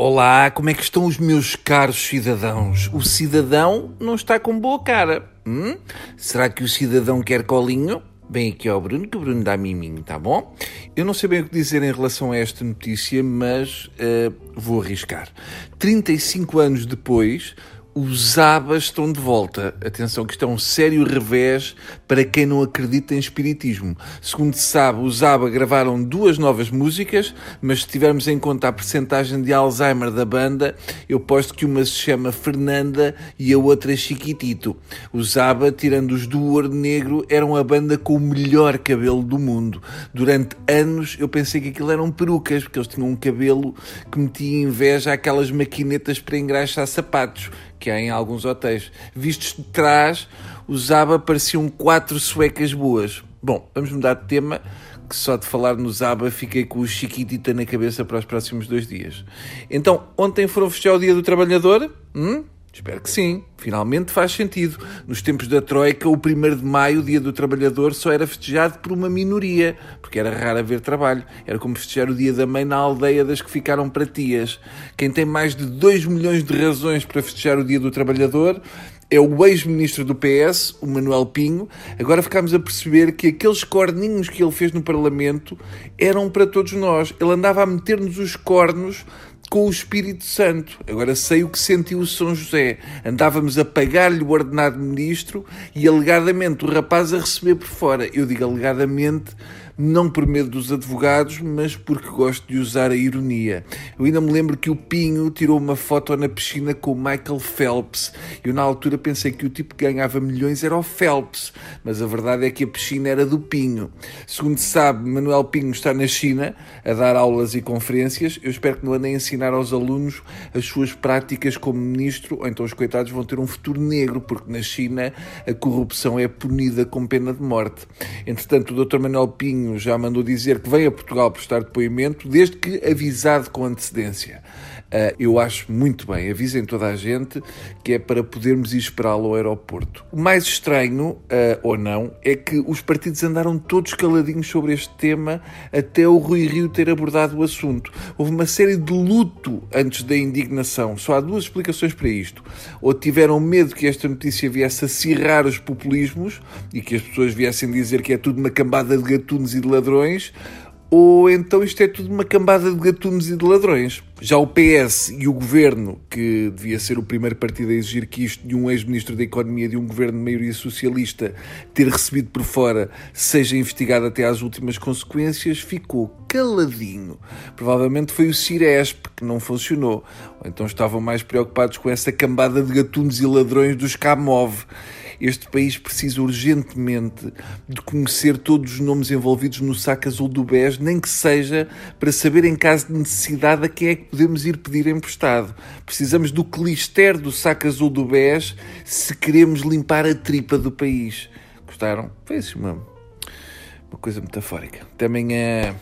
Olá, como é que estão os meus caros cidadãos? O cidadão não está com boa cara. Hum? Será que o cidadão quer colinho? Bem aqui ao Bruno, que o Bruno dá miminho, tá bom? Eu não sei bem o que dizer em relação a esta notícia, mas uh, vou arriscar. 35 anos depois, os ABAs estão de volta. Atenção, que isto é um sério revés para quem não acredita em espiritismo. Segundo se sabe, os ABA gravaram duas novas músicas, mas se tivermos em conta a percentagem de Alzheimer da banda, eu posto que uma se chama Fernanda e a outra Chiquitito. Os ABA, tirando os do Ouro Negro, eram a banda com o melhor cabelo do mundo. Durante anos eu pensei que aquilo eram perucas, porque eles tinham um cabelo que metia inveja àquelas maquinetas para engraxar sapatos que há em alguns hotéis. Vistos de trás, os ABBA pareciam quatro suecas boas. Bom, vamos mudar de tema, que só de falar nos ABBA fiquei com o Chiquitita na cabeça para os próximos dois dias. Então, ontem foram festejar o Dia do Trabalhador? Hum? Espero que sim. Finalmente faz sentido. Nos tempos da Troika, o 1 de maio, o Dia do Trabalhador, só era festejado por uma minoria, porque era raro haver trabalho. Era como festejar o Dia da Mãe na aldeia das que ficaram para tias. Quem tem mais de 2 milhões de razões para festejar o Dia do Trabalhador é o ex-ministro do PS, o Manuel Pinho. Agora ficámos a perceber que aqueles corninhos que ele fez no Parlamento eram para todos nós. Ele andava a meter-nos os cornos com o Espírito Santo. Agora sei o que sentiu o São José. Andávamos a pagar-lhe o ordenado ministro e alegadamente o rapaz a receber por fora. Eu digo alegadamente não por medo dos advogados, mas porque gosto de usar a ironia. Eu ainda me lembro que o Pinho tirou uma foto na piscina com o Michael Phelps. Eu, na altura, pensei que o tipo que ganhava milhões era o Phelps, mas a verdade é que a piscina era do Pinho. Segundo se sabe, Manuel Pinho está na China a dar aulas e conferências. Eu espero que não andem a ensinar aos alunos as suas práticas como ministro, ou então os coitados vão ter um futuro negro, porque na China a corrupção é punida com pena de morte. Entretanto, o Dr. Manuel Pinho já mandou dizer que vem a Portugal prestar depoimento, desde que avisado com antecedência. Uh, eu acho muito bem, avisem toda a gente que é para podermos ir esperá-lo ao aeroporto. O mais estranho, uh, ou não, é que os partidos andaram todos caladinhos sobre este tema até o Rui Rio ter abordado o assunto. Houve uma série de luto antes da indignação. Só há duas explicações para isto. Ou tiveram medo que esta notícia viesse a cirrar os populismos e que as pessoas viessem dizer que é tudo uma cambada de gatunos e de ladrões, ou então isto é tudo uma cambada de gatunos e de ladrões. Já o PS e o governo, que devia ser o primeiro partido a exigir que isto de um ex-ministro da Economia de um governo de maioria socialista ter recebido por fora seja investigado até às últimas consequências, ficou caladinho. Provavelmente foi o Ciresp que não funcionou. Ou então estavam mais preocupados com essa cambada de gatunos e ladrões dos Kamov. Este país precisa urgentemente de conhecer todos os nomes envolvidos no saco azul do BES, nem que seja para saber, em caso de necessidade, a quem é que podemos ir pedir emprestado. Precisamos do clister do saco azul do BES se queremos limpar a tripa do país. Gostaram? Foi isso, uma, uma coisa metafórica. Até amanhã.